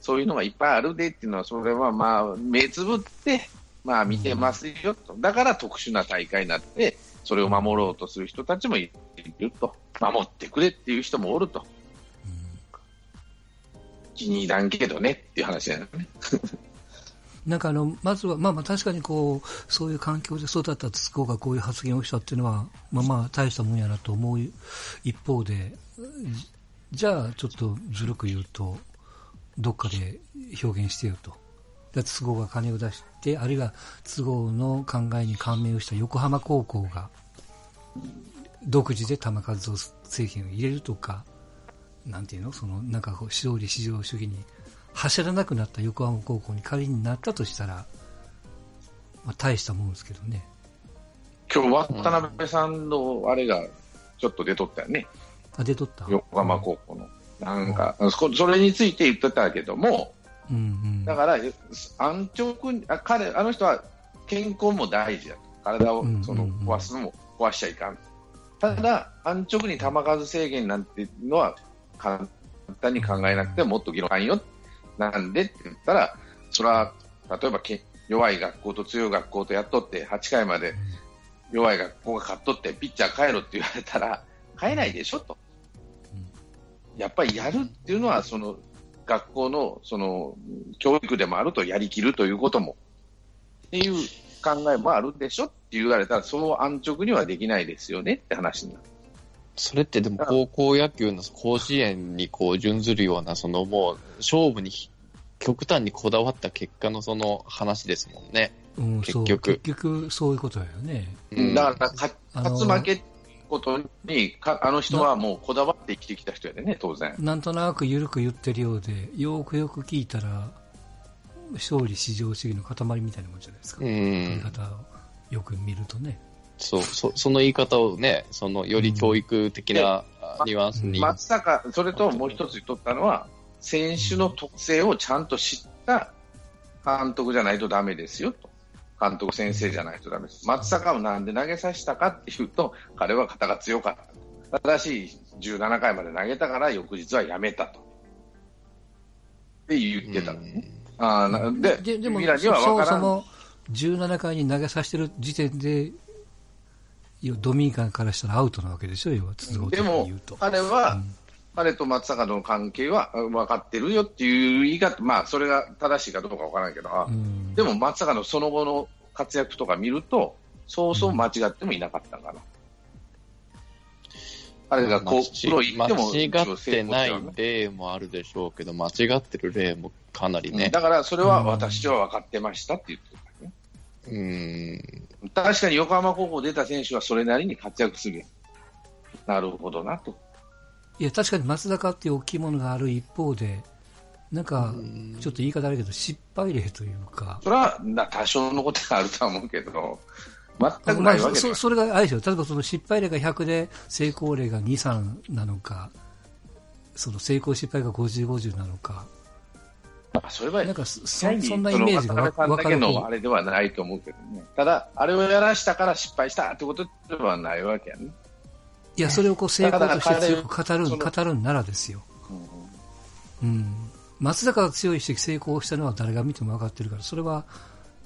そういうのがいっぱいあるでっていうのは、それはまあ、目つぶって、まあ見てますよと。だから特殊な大会になって、それを守ろうとする人たちもいると。守ってくれっていう人もおると。気に入らんけどねっていう話だよね。なんかあの、まずは、まあまあ確かにこう、そういう環境で育った津子がこういう発言をしたっていうのは、まあまあ大したもんやなと思う一方で、じゃあちょっとずるく言うと、どっかで表現してよと。だ都合が金を出して、あるいは都合の考えに感銘をした横浜高校が、独自で球数を制限を入れるとか、なんていうの？その、なんかこう、勝利至上主義に走らなくなった横浜高校に仮になったとしたら、まあ、大したもんですけどね。今日渡辺さんのあれがちょっと出とったよね。あ、出とった？横浜高校の。なんか、そそれについて言ってたけども、うんうん。だから、安直に、あ彼、あの人は健康も大事だと。体をうんその壊すのも壊しちゃいかん。ただ、安直に球数制限なんていうのは簡単に考えなくてもっと議論あんよ。なんでって言ったら、それは、例えばけ弱い学校と強い学校とやっとって、8回まで弱い学校が勝っとって、ピッチャー帰ろって言われたら、帰えないでしょと。やっぱりやるっていうのは、その学校のその教育でもあると、やりきるということも、っていう考えもあるでしょって言われたら、そう安直にはできないですよねって話になる。それってでも高校野球の甲子園にこう準ずるような、そのもう勝負に極端にこだわった結果のその話ですもんね。うん、結局結局そういうことだよね。うんだから、勝つ負けことにか、あの人はもうこだわって生きてきた人やでね、当然。なんとなく緩く言ってるようで、よくよく聞いたら、勝利至上主義の塊みたいなもんじゃないですか。う言いん。方をよく見るとね。そう、そその言い方をね、そのより教育的なうんニュアンスに。松坂、それともう一つ言っとったのは、選手の特性をちゃんと知った監督じゃないとダメですよと。監督先生じゃないとダメです。松坂をなんで投げさせたかっていうと、彼は肩が強かった。ただし、17回まで投げたから翌日はやめたと。って言ってたのね。あで、ででもミラにそそは分からん。もそも17回に投げさせてる時点で、ドミニカンからしたらアウトなわけでしょ、要は都合的でもに言うと。、彼は、うん彼と松坂との関係はあ分かってるよっていう言い方、まあ、それが正しいかどうか分からないけど、うんでも松坂のその後の活躍とか見ると、そうそう間違ってもいなかったかな。彼がこう、プロ行っても、間違ってない例もあるでしょうけど、間違ってる例もかなりね。だからそれは私は分かってましたって言ってたね。うん。確かに横浜高校出た選手はそれなりに活躍するよ。なるほどなと。いや、確かに松坂っていう大きいものがある一方で、なんか、ちょっと言い方あるけど、失敗例というか、それはな多少のことがあるとは思うけど、全くまあないわけだそそれがあれでしょ、例えばその失敗例が100で成功例が2、3なのか、その成功失敗が50、50なのか、まあ、それはなんかそそんなイメージがわその渡辺さんだけ分かるのあれではないと思うけどね。ただ、あれをやらしたから失敗したってことではないわけやね。いや、それをこう成功として強く語る語るんならですよ。うん。松坂が強いし成功したのは誰が見ても分かってるから、それは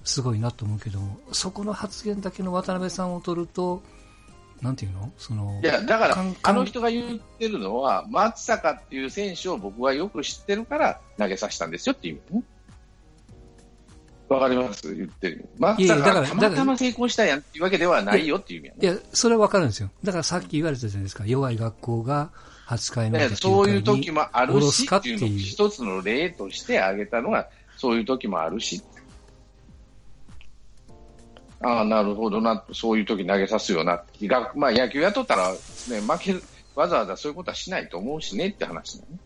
すごいなと思うけども、そこの発言だけの渡辺さんを取ると、なんていうの？その、いや、だからあの人が言ってるのは、松坂っていう選手を僕はよく知ってるから投げさせたんですよっていうね。わかります言ってる。松いやいやだからたまたま成功したやんっていうわけではないよっていう意味やね。いや、それは分かるんですよ。だからさっき言われたじゃないですか、弱い学校が8回のね表そういう時もあるしっていう一つの例として挙げたのが、そういう時もあるし。ああ、なるほどな、そういう時投げさすよな。がまあ野球やっとったら、ね、負ける、わざわざそういうことはしないと思うしねって話だね。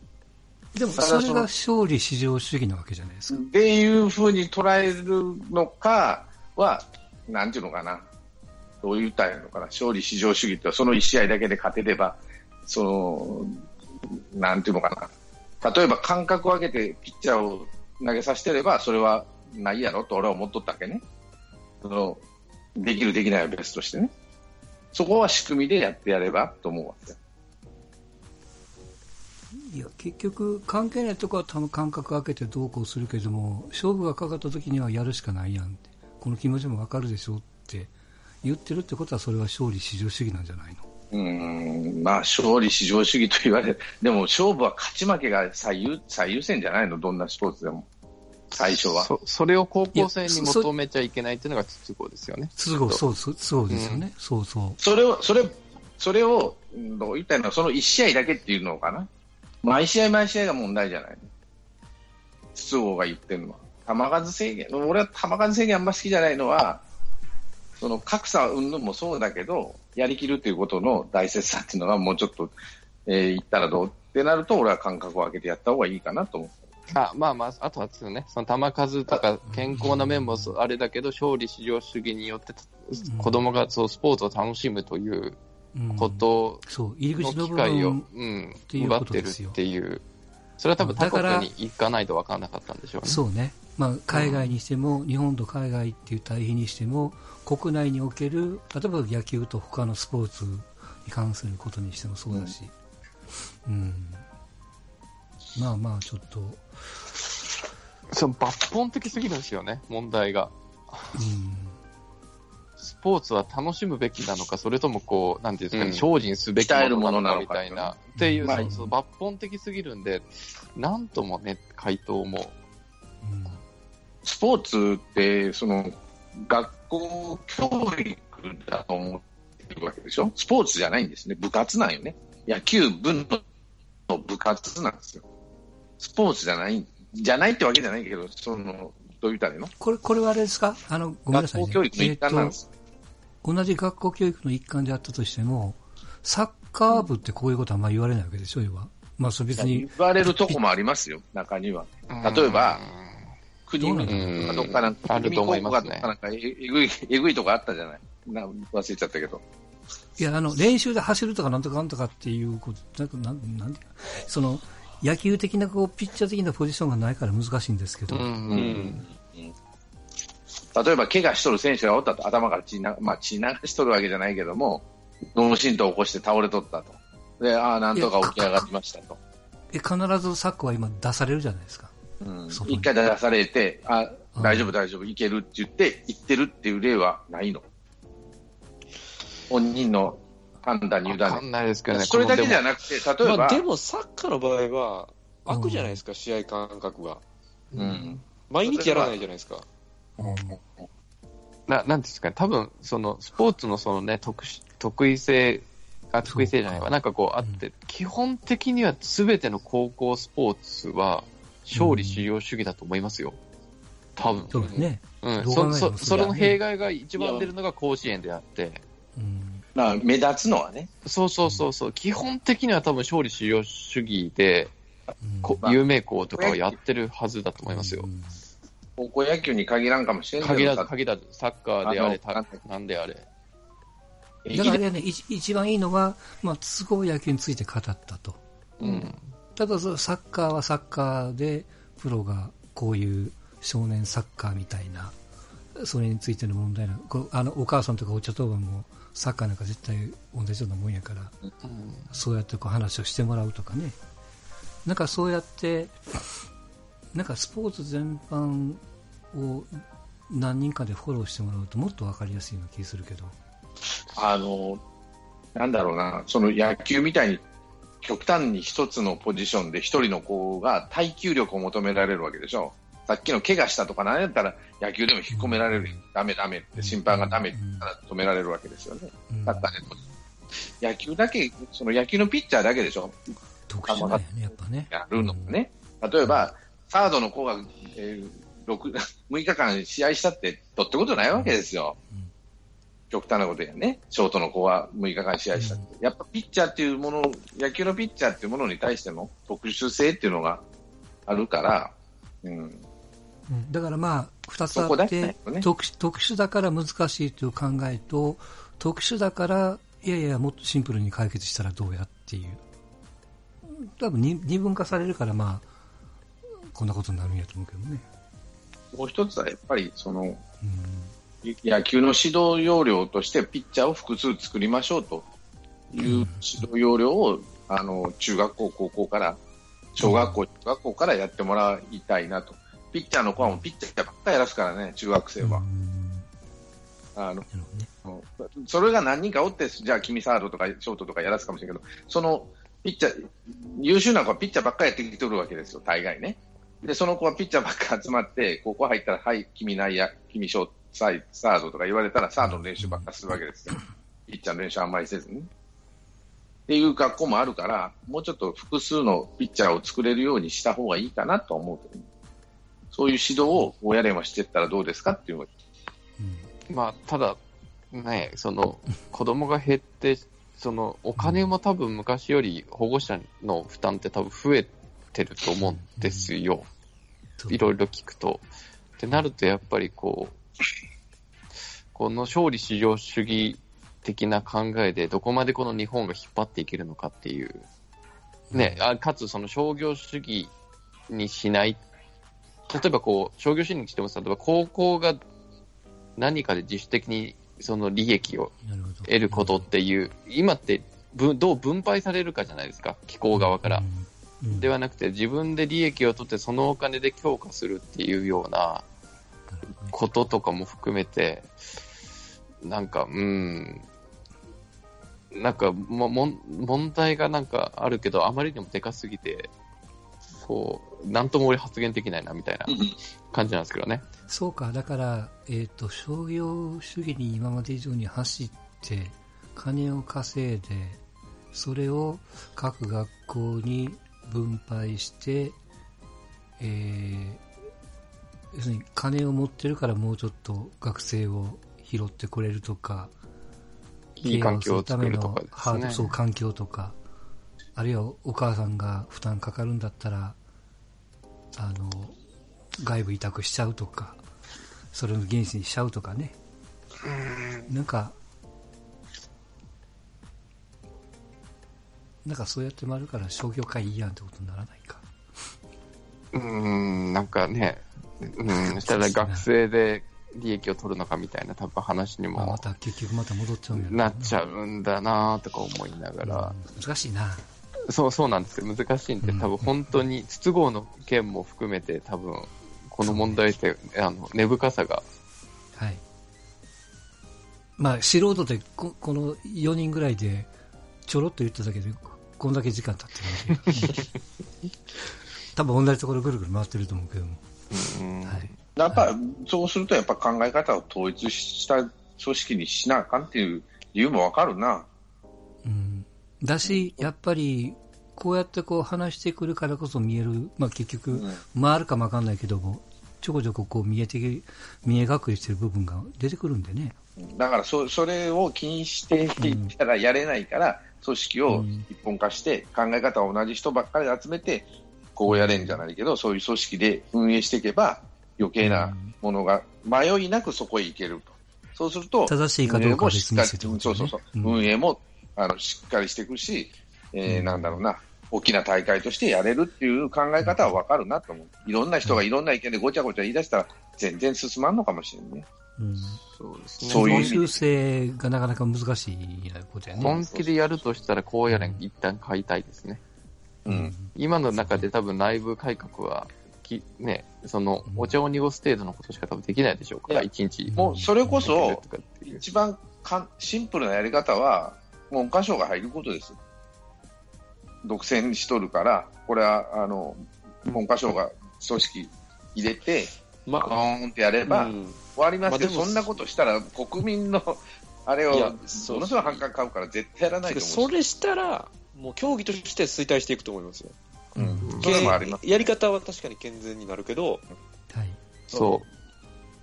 でもそれが勝利至上主義なわけじゃないですか。っていうふうに捉えるのか、は、なんていうのかな、どう言ったらいいのかな、勝利至上主義ってその1試合だけで勝てれば、その、なんていうのかな、例えば間隔を空けてピッチャーを投げさせてれば、それはないやろと俺は思っとったわけね。そのできる、できないは別としてね。そこは仕組みでやってやればと思うわけ。いや結局、関係ないとこは多分間隔空けてどうこうするけども勝負がかかった時にはやるしかないやんって。この気持ちも分かるでしょって。言ってるってことはそれは勝利至上主義なんじゃないの？うんまあ、勝利至上主義と言われる、でも勝負は勝ち負けが最優最優先じゃないの、どんなスポーツでも、最初は。そそれを高校生に求めちゃいけないっていうのが筒香ですよね。都合そうそうそうですよね、そうそう。それを、それ、それを、うんどう言ったらいいの？その1試合だけっていうのかな？毎試合毎試合が問題じゃない。筒香が言ってるのは。球数制限、俺は球数制限あんま好きじゃないのは、その格差云々もそうだけど、やりきるということの大切さっていうのはもうちょっと、えー言ったらどう？ってなると、俺は間隔を空けてやった方がいいかなと思う。あまあまあ、あとはですよね、その球数とか健康な面もあれだけど、勝利至上主義によって子供がそうスポーツを楽しむといううんことの口の部機会を、分うん、奪ってるっていう、それは多分他国に行かないと分からなかったんでしょうね。そうね、まあ、海外にしても、日本と海外っていう対比にしても国内における例えば野球と他のスポーツに関することにしてもそうだし、うん。まあまあちょっと、その抜本的すぎるんですよね、問題が。うんスポーツは楽しむべきなのか、それともこう、なんていうんですかね、うん精進すべきものなのかみたいな、っていう、まあそうそう抜本的すぎるんで、なんともね、回答も。うんスポーツって、その、学校教育だと思ってるわけでしょ？スポーツじゃないんですね。部活なんよね。野球部の部活なんですよ。スポーツじゃない、じゃないってわけじゃないけど、その、どう言ったらいいの？これこれはあれですか？あのごめんなさい、ね、学校教育の一環なんです。同じ学校教育の一環であったとしても、サッカー部ってこういうことはあんまり言われないわけでしょ、要は。まあ、それ別に言われるとこもありますよ、中には。例えば、国どうな見んだろうとかどっかなんか、あると思いますね国見高校かどっかなんかええぐい、[laughs] えぐいとこあったじゃない。な忘れちゃったけど。いや、あの、練習で走るとかなんとかなんとかっていうこと、なんか、なん、なんその、野球的な、こう、ピッチャー的なポジションがないから難しいんですけど、うんうん例えば、怪我しとる選手がおったと、頭から血な、まあ、血流しとるわけじゃないけども、脳震盪を起こして倒れとったと。で、ああ、なんとか起き上がりましたと。え、必ずサッカーは今出されるじゃないですか。うん回出されて、あ、うん大丈夫、大丈夫、いけるって言って、言ってるっていう例はないの。本人の判断に委わかんね。ないですけどね、それだけじゃななくて、例えば、まあ、でもサッカーの場合は、空くじゃないですか、試合感覚が。うん。毎日やらないじゃないですか。ななんていうんですかね、多分そのスポーツのその、ね、得し得意性、あ得意性じゃないわ、なんかこうあって、基本的にはすべての高校スポーツは勝利至上主義だと思いますよ、多分。そうですね。うん、そそそれの弊害が一番出るのが甲子園であって、うん。まあ、目立つのはね、そうそうそうそう、基本的には多分勝利至上主義で、有名校とかはやってるはずだと思いますよ。うん高校野球に限らんかもしれんけど限ら限らず、サッカーであれ、あなんであれ。だからね、一一番いいのは、まあ、都合野球について語ったと。うん。ただ、そのサッカーはサッカーで、プロがこういう少年サッカーみたいな、それについての問題なこうあのお母さんとかお茶当番もサッカーなんか絶対同じようなもんやから、そうやってこう話をしてもらうとかね。なんかそうやって、なんかスポーツ全般を何人かでフォローしてもらうともっと分かりやすいような気がするけど。あの、なんだろうな、その野球みたいに極端に一つのポジションで一人の子が耐久力を求められるわけでしょ。さっきの怪我したとか何やったら野球でも引っ込められる、ダメダメって審判がダメって止められるわけですよね。うんサッカーでも野球だけ、その野球のピッチャーだけでしょ。特殊なんやね、やっぱね。やるのもね。例えば、サードの子が、えー、6, 6 [laughs] 日間試合したって、どってことないわけですよ。うん極端なことやね。ショートの子は6日間試合したって。やっぱピッチャーっていうもの、野球のピッチャーっていうものに対しての特殊性っていうのがあるから、うん。うんだからまあ、二つあって、よね特殊特殊だから難しいという考えと、特殊だから、いやいや、もっとシンプルに解決したらどうやっていう。多分二二分化されるから、まあ、こんなことになるんやと思うけどね。もう一つはやっぱり、その、うん野球の指導要領としてピッチャーを複数作りましょうという指導要領を、あの、中学校、高校から、小学校、中学校からやってもらいたいなと。ピッチャーの子はもうピッチャーばっかりやらすからね、中学生は。あの。それが何人かおって、じゃあ君サードとかショートとかやらすかもしれないけど、そのピッチャー、優秀な子はピッチャーばっかりやってきてるわけですよ、大概ね。で、その子はピッチャーばっかり集まって、[laughs] ここ入ったら、はい、君内野、君ショート、サイサードとか言われたら、サードの練習ばっかりするわけですよ。[laughs] ピッチャーの練習あんまりせずに。っていう学校もあるから、もうちょっと複数のピッチャーを作れるようにした方がいいかなとは思うそういう指導を親連はしていったらどうですかっていうのがまあ、ただ、ね、その、子供が減って、その、お金も多分昔より保護者の負担って多分増えてると思うんですよ。いろいろ聞くと。ってなると、やっぱりこう、この勝利至上主義的な考えで、どこまでこの日本が引っ張っていけるのかっていう。ね、あかつその商業主義にしない。例えばこう、商業主義にしても、例えば高校が何かで自主的にその利益を。得ることっていう、今ってぶどう分配されるかじゃないですか、機構側から。うん。うん。ではなくて、自分で利益を取って、そのお金で強化するっていうようなこととかも含めて、なんか、うん、なんかももん問題がなんかあるけど、あまりにもでかすぎて、こう、なんとも俺発言できないなみたいな感じなんですけどね。そうか、だから、えっ、と、商業主義に今まで以上に走って、金を稼いで、それを各学校に分配して、えー要するに金を持ってるからもうちょっと学生を拾ってくれるとか、いい環境を作るとか経営をするためのハードですね。そう環境とか、あるいはお母さんが負担かかるんだったら、あの、外部委託しちゃうとか、それの原資にしちゃうとかね。なんか、なんかそうやって回るから商業会いいやんってことにならないか。うーん、なんかね、うん、[laughs] したら学生で利益を取るのかみたいな多分話にもまた結局また戻っちゃうんやろなっちゃうんだなとか思いながら、うん難しいな。そうそうなんですよ。難しいんで、うん多分本当に、筒香の件も含めて多分、この問題って、あの、根深さが、はい。まあ、素人でこ、この4人ぐらいで、ちょろっと言っただけで、こんだけ時間経ってる。多分同じところぐるぐる回ってると思うけども。うん、はい。やっぱ、そうするとやっぱ考え方を統一した組織にしなあかんっていう理由もわかるな。うん。だし、やっぱり、こうやってこう話してくるからこそ見える、まあ結局、うん回るかもわかんないけども、ちょこちょここう見えてき、見え隠れしてる部分が出てくるんでね。だからそ、それを気にしていったらやれないから、組織を一本化して、考え方を同じ人ばっかり集めて、こうやれんじゃないけど、そういう組織で運営していけば、余計なものが迷いなくそこへ行けると。そうすると、正しいかどうかは別にしてってことね。そうそうそう、うん。運営もあのしっかりしていくし、えーうん。なんだろうな、大きな大会としてやれるっていう考え方はわかるなと思う。いろんな人がいろんな意見でごちゃごちゃ言い出したら、全然進まんのかもしれんね。うん。そうですね。そういう修正がなかなか難しいことやね。本気でやるとしたら、こうやれん、一旦買いたいですね。うん。今の中で多分内部改革は、きね、その、お茶を濁す程度のことしか多分できないでしょうから、一日。もうそれこそ一番かんシンプルなやり方は、文科省が入ることです。独占しとるから、これは、あの、文科省が組織入れて、まゴーンってやれば、うん終わりますけど、まあでもそんなことしたら国民のあれをものすごい反感買うから絶対やらないと思うそれしたら、もう競技として衰退していくと思いますよ。うん、それもあります。やり方は確かに健全になるけど、はい。そ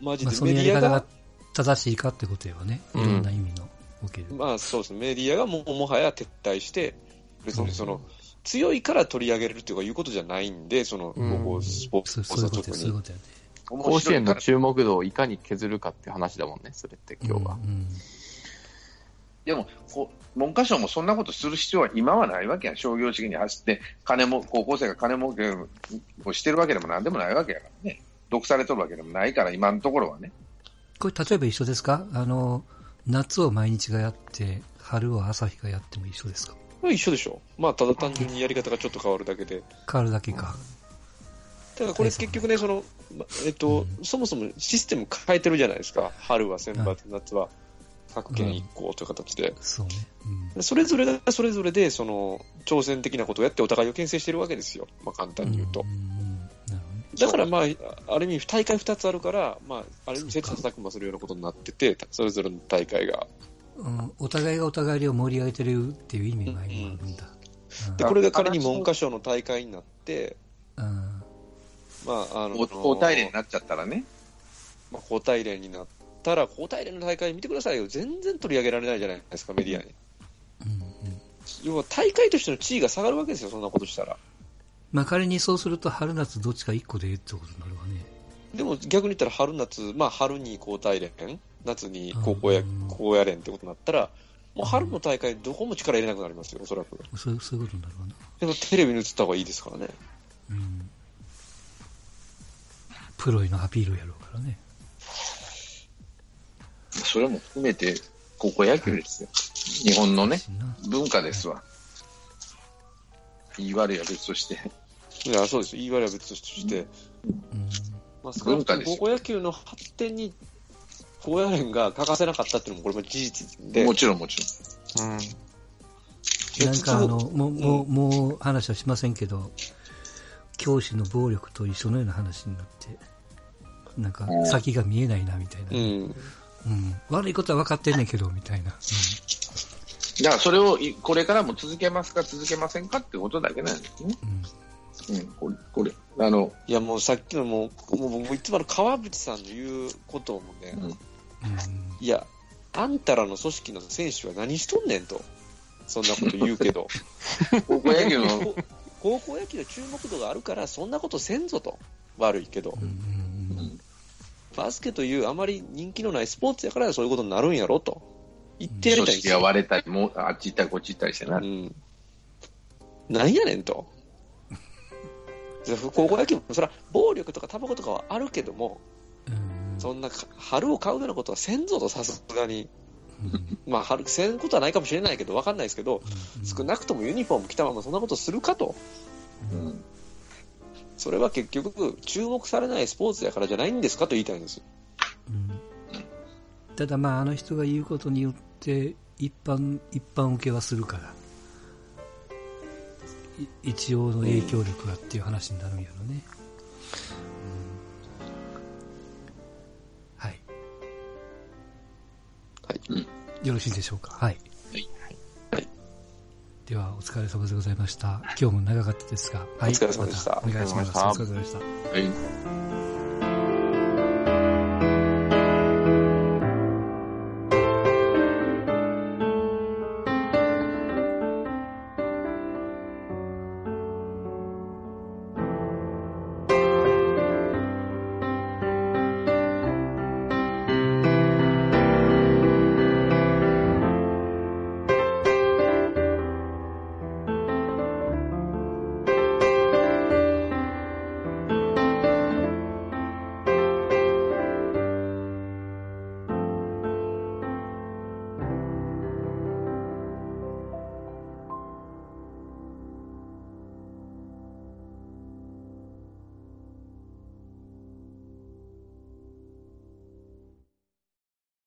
マジでメディアがやり方が、正しいかってことよね。いうんろんな意味のおける。まあそうですね、メディアがもうもはや撤退して、別にその、強いから取り上げれるっていうかいうことじゃないんで、その、うんスポーツそうそういうことや、特に。そういうことやね。甲子園の注目度をいかに削るかっていう話だもんね、それって今日は。うんでも、こう文科省もそんなことする必要は今はないわけやん。商業主義に走って、金も、高校生が金儲けをしてるわけでもなんでもないわけやからね。毒されとるわけでもないから、今のところはね。これ例えば一緒ですか？あの、夏を毎日がやって、春を朝日がやっても一緒ですか？一緒でしょ。まあ、ただ単純にやり方がちょっと変わるだけで。変わるだけか。ただこれ結局ね、その、まえっと、そもそもシステム変えてるじゃないですか。春は選抜、夏は各県1校という形で。そうね。うんそれぞれがそれぞれで、その、挑戦的なことをやってお互いを牽制してるわけですよ。まあ、簡単に言うと。だからまあ、ある意味大会2つあるから、まあ、ある意味切磋琢磨するようなことになってて、それぞれの大会が。うん、お互いがお互いを盛り上げてるっていう意味が今あるんだ。で、これが仮に文科省の大会になって、うんうんまあ、あの、交代連になっちゃったらね。まあ、交代連になったら、交代連の大会見てくださいよ。全然取り上げられないじゃないですか、メディアに。うん要は大会としての地位が下がるわけですよ、そんなことしたら。まあ仮にそうすると春夏どっちか一個でええってことになるわね。でも逆に言ったら春夏、まあ春に交代連、夏に高校やうん、高野連ってことになったら、もう春の大会どこも力入れなくなりますよ、おそらく。そうそういうことになるわな。でもテレビに映った方がいいですからね。プロへのアピールやろうからね。それも含めて、高校野球ですよ。日本のね、文化ですわ。言い悪いは別として。いや、そうです。言い悪いは別として、うん文化ですよ高校野球の発展に、高野連が欠かせなかったっていうのもこれも事実で、もちろんもちろん。うん。なんかあの、もう、もう、もう話はしませんけど、教師の暴力と一緒のような話になって、なんか先が見えないなみたいな。ううん。ん。悪いことは分かってんねんけど、みたいな。だからそれをいこれからも続けますか続けませんかってことだけなんですね。うん。うん、これ、これ、あの、いや、もうさっきのもう、もう僕いつもあの川淵さんの言うこともね、うんうん。いや、あんたらの組織の選手は何しとんねんと。そんなこと言うけど。高校野球の、こ高校野球の注目度があるから、そんなことせんぞと。悪いけど。バスケというあまり人気のないスポーツやからそういうことになるんやろと。言ってやりたいんですよ。割れたり、もうあっち行ったりこっち行ったりしてな。うん。なんやねんと。[laughs] 高校野球も、それは暴力とかタバコとかはあるけども、うん。そんなか春を買うようなことはせんぞと、さすがに。まあ、春、せんことはないかもしれないけど、わかんないですけど、少なくともユニフォーム着たままそんなことするかと。うん。それは結局、注目されないスポーツやからじゃないんですかと言いたいんですよ。うん。ただまああの人が言うことによって一般一般受けはするから。い一応の影響力がっていう話になるんやろね、うんはい。よろしいでしょうか？はい、はい。はい。ではお疲れ様でございました。今日も長かったですが、はい、お疲れ様でした。またお願いします。お疲れ様でした。はい